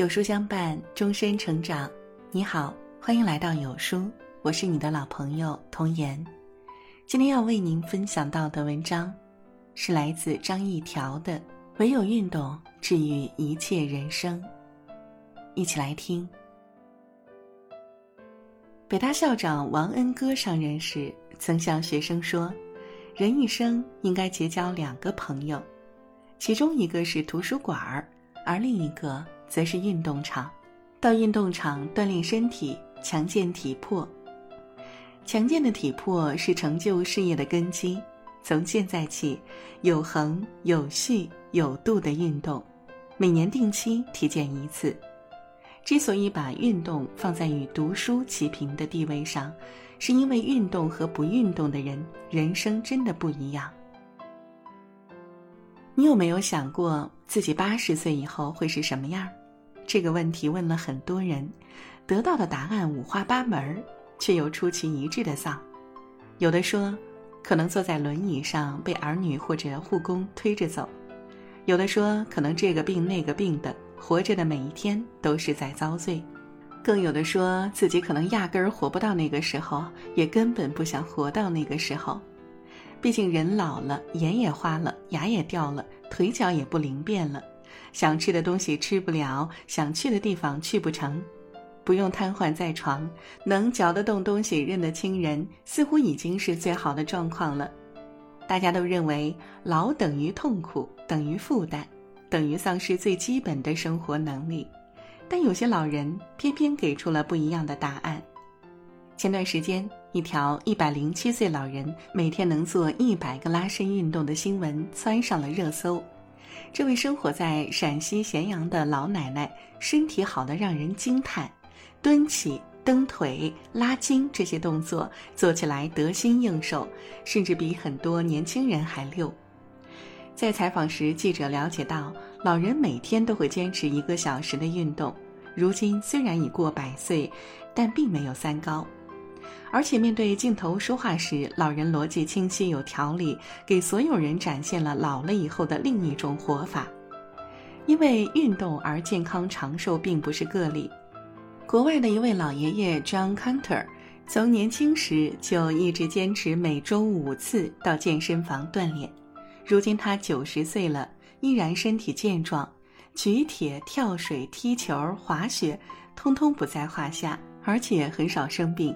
有书相伴，终身成长。你好，欢迎来到有书，我是你的老朋友童言。今天要为您分享到的文章，是来自张一条的《唯有运动治愈一切人生》。一起来听。北大校长王恩歌上任时，曾向学生说：“人一生应该结交两个朋友，其中一个是图书馆，而另一个。”则是运动场，到运动场锻炼身体，强健体魄。强健的体魄是成就事业的根基。从现在起，有恒、有序、有度的运动，每年定期体检一次。之所以把运动放在与读书齐平的地位上，是因为运动和不运动的人，人生真的不一样。你有没有想过自己八十岁以后会是什么样？这个问题问了很多人，得到的答案五花八门，却又出奇一致的丧。有的说，可能坐在轮椅上被儿女或者护工推着走；有的说，可能这个病那个病的，活着的每一天都是在遭罪；更有的说自己可能压根儿活不到那个时候，也根本不想活到那个时候。毕竟人老了，眼也花了，牙也掉了，腿脚也不灵便了。想吃的东西吃不了，想去的地方去不成，不用瘫痪在床，能嚼得动东西、认得清人，似乎已经是最好的状况了。大家都认为老等于痛苦，等于负担，等于丧失最基本的生活能力。但有些老人偏偏给出了不一样的答案。前段时间，一条一百零七岁老人每天能做一百个拉伸运动的新闻窜上了热搜。这位生活在陕西咸阳的老奶奶身体好的让人惊叹，蹲起、蹬腿、拉筋这些动作做起来得心应手，甚至比很多年轻人还溜。在采访时，记者了解到，老人每天都会坚持一个小时的运动。如今虽然已过百岁，但并没有三高。而且面对镜头说话时，老人逻辑清晰有条理，给所有人展现了老了以后的另一种活法。因为运动而健康长寿并不是个例。国外的一位老爷爷 John Cantor，从年轻时就一直坚持每周五次到健身房锻炼，如今他九十岁了，依然身体健壮，举铁、跳水、踢球、滑雪，通通不在话下，而且很少生病。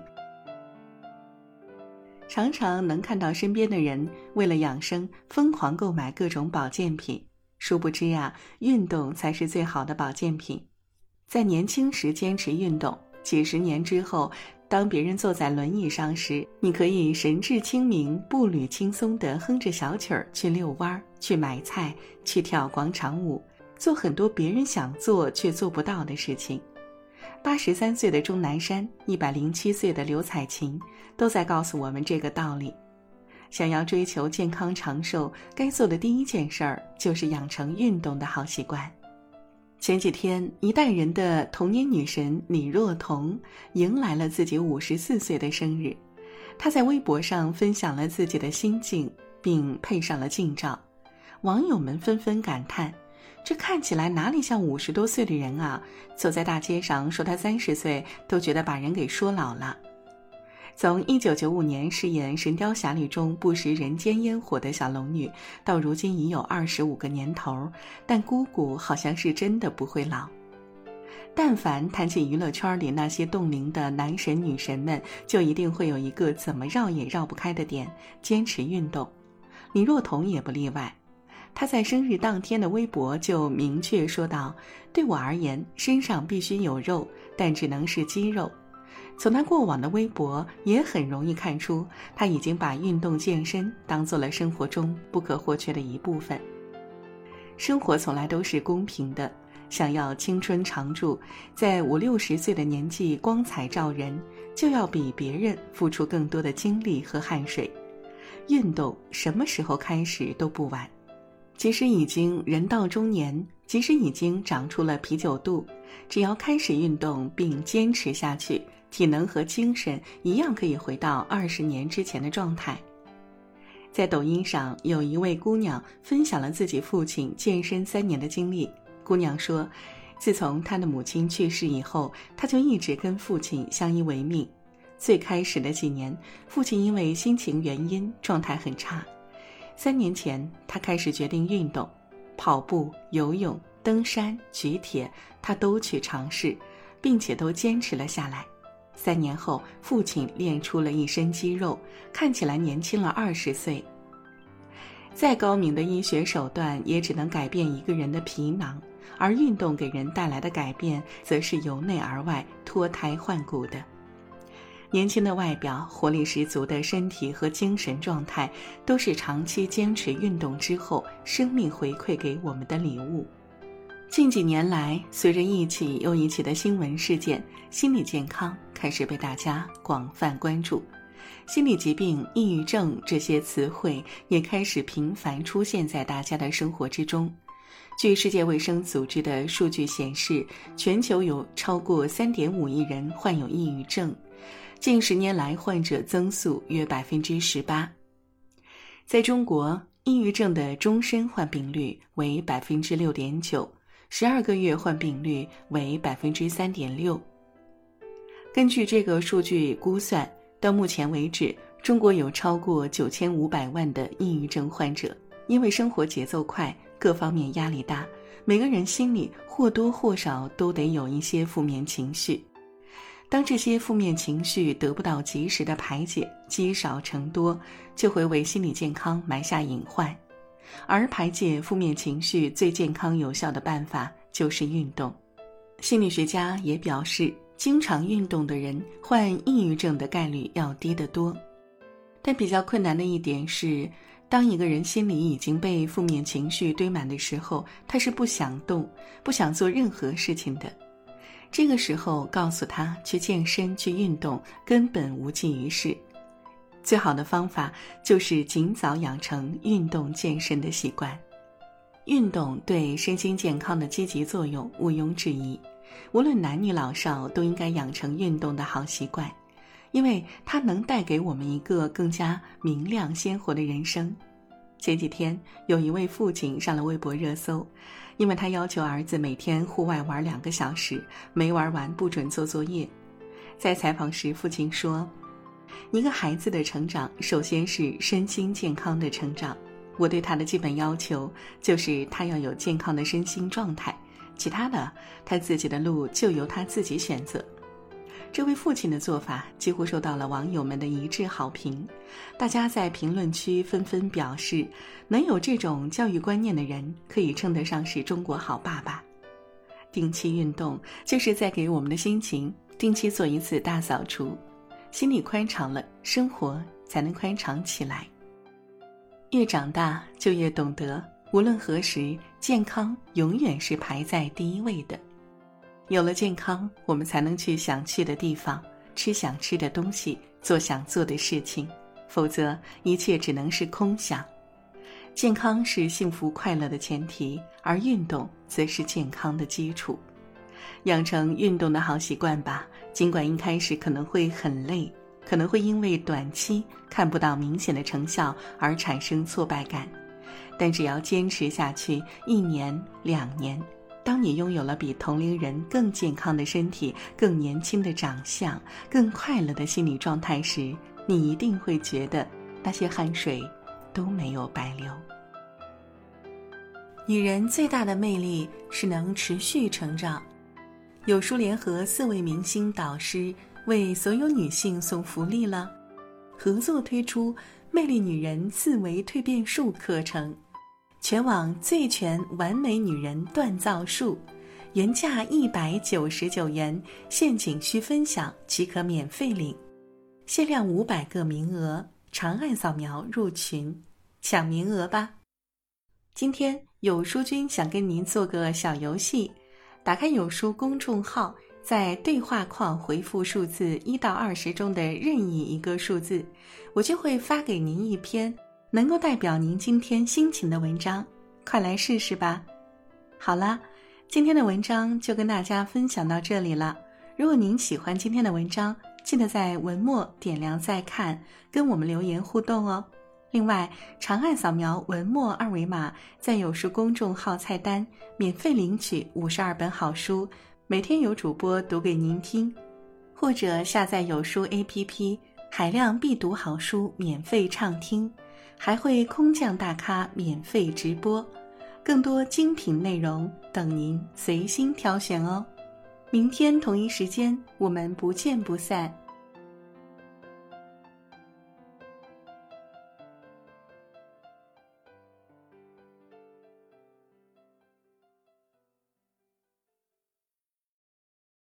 常常能看到身边的人为了养生疯狂购买各种保健品，殊不知呀，运动才是最好的保健品。在年轻时坚持运动，几十年之后，当别人坐在轮椅上时，你可以神志清明、步履轻松地哼着小曲儿去遛弯儿、去买菜、去跳广场舞，做很多别人想做却做不到的事情。八十三岁的钟南山，一百零七岁的刘彩琴，都在告诉我们这个道理：想要追求健康长寿，该做的第一件事儿就是养成运动的好习惯。前几天，一代人的童年女神李若彤迎来了自己五十四岁的生日，她在微博上分享了自己的心境，并配上了近照，网友们纷纷感叹。这看起来哪里像五十多岁的人啊？走在大街上说他三十岁，都觉得把人给说老了。从一九九五年饰演《神雕侠侣》中不食人间烟火的小龙女，到如今已有二十五个年头，但姑姑好像是真的不会老。但凡谈起娱乐圈里那些冻龄的男神女神们，就一定会有一个怎么绕也绕不开的点：坚持运动。李若彤也不例外。他在生日当天的微博就明确说道：“对我而言，身上必须有肉，但只能是肌肉。”从他过往的微博也很容易看出，他已经把运动健身当做了生活中不可或缺的一部分。生活从来都是公平的，想要青春常驻，在五六十岁的年纪光彩照人，就要比别人付出更多的精力和汗水。运动什么时候开始都不晚。即使已经人到中年，即使已经长出了啤酒肚，只要开始运动并坚持下去，体能和精神一样可以回到二十年之前的状态。在抖音上，有一位姑娘分享了自己父亲健身三年的经历。姑娘说，自从她的母亲去世以后，她就一直跟父亲相依为命。最开始的几年，父亲因为心情原因状态很差。三年前，他开始决定运动，跑步、游泳、登山、举铁，他都去尝试，并且都坚持了下来。三年后，父亲练出了一身肌肉，看起来年轻了二十岁。再高明的医学手段也只能改变一个人的皮囊，而运动给人带来的改变，则是由内而外脱胎换骨的。年轻的外表、活力十足的身体和精神状态，都是长期坚持运动之后，生命回馈给我们的礼物。近几年来，随着一起又一起的新闻事件，心理健康开始被大家广泛关注。心理疾病、抑郁症这些词汇也开始频繁出现在大家的生活之中。据世界卫生组织的数据显示，全球有超过3.5亿人患有抑郁症，近十年来患者增速约百分之十八。在中国，抑郁症的终身患病率为百分之六点九，十二个月患病率为百分之三点六。根据这个数据估算。到目前为止，中国有超过九千五百万的抑郁症患者。因为生活节奏快，各方面压力大，每个人心里或多或少都得有一些负面情绪。当这些负面情绪得不到及时的排解，积少成多，就会为心理健康埋下隐患。而排解负面情绪最健康有效的办法就是运动。心理学家也表示。经常运动的人患抑郁症的概率要低得多，但比较困难的一点是，当一个人心里已经被负面情绪堆满的时候，他是不想动、不想做任何事情的。这个时候，告诉他去健身、去运动，根本无济于事。最好的方法就是尽早养成运动健身的习惯。运动对身心健康的积极作用毋庸置疑。无论男女老少都应该养成运动的好习惯，因为它能带给我们一个更加明亮鲜活的人生。前几天，有一位父亲上了微博热搜，因为他要求儿子每天户外玩两个小时，没玩完不准做作业。在采访时，父亲说：“一个孩子的成长，首先是身心健康的成长。我对他的基本要求就是他要有健康的身心状态。”其他的，他自己的路就由他自己选择。这位父亲的做法几乎受到了网友们的一致好评，大家在评论区纷纷表示，能有这种教育观念的人，可以称得上是中国好爸爸。定期运动，就是在给我们的心情定期做一次大扫除，心里宽敞了，生活才能宽敞起来。越长大，就越懂得。无论何时，健康永远是排在第一位的。有了健康，我们才能去想去的地方，吃想吃的东西，做想做的事情。否则，一切只能是空想。健康是幸福快乐的前提，而运动则是健康的基础。养成运动的好习惯吧，尽管一开始可能会很累，可能会因为短期看不到明显的成效而产生挫败感。但只要坚持下去，一年两年，当你拥有了比同龄人更健康的身体、更年轻的长相、更快乐的心理状态时，你一定会觉得那些汗水都没有白流。女人最大的魅力是能持续成长。有书联合四位明星导师为所有女性送福利了，合作推出。魅力女人四维蜕变术课程，全网最全完美女人锻造术，原价一百九十九元，现仅需分享即可免费领，限量五百个名额，长按扫描入群，抢名额吧。今天有书君想跟您做个小游戏，打开有书公众号。在对话框回复数字一到二十中的任意一个数字，我就会发给您一篇能够代表您今天心情的文章，快来试试吧！好了，今天的文章就跟大家分享到这里了。如果您喜欢今天的文章，记得在文末点亮再看，跟我们留言互动哦。另外，长按扫描文末二维码，在有书公众号菜单免费领取五十二本好书，每天有主播读给您听，或者下载有书 APP，海量必读好书免费畅听，还会空降大咖免费直播，更多精品内容等您随心挑选哦。明天同一时间，我们不见不散。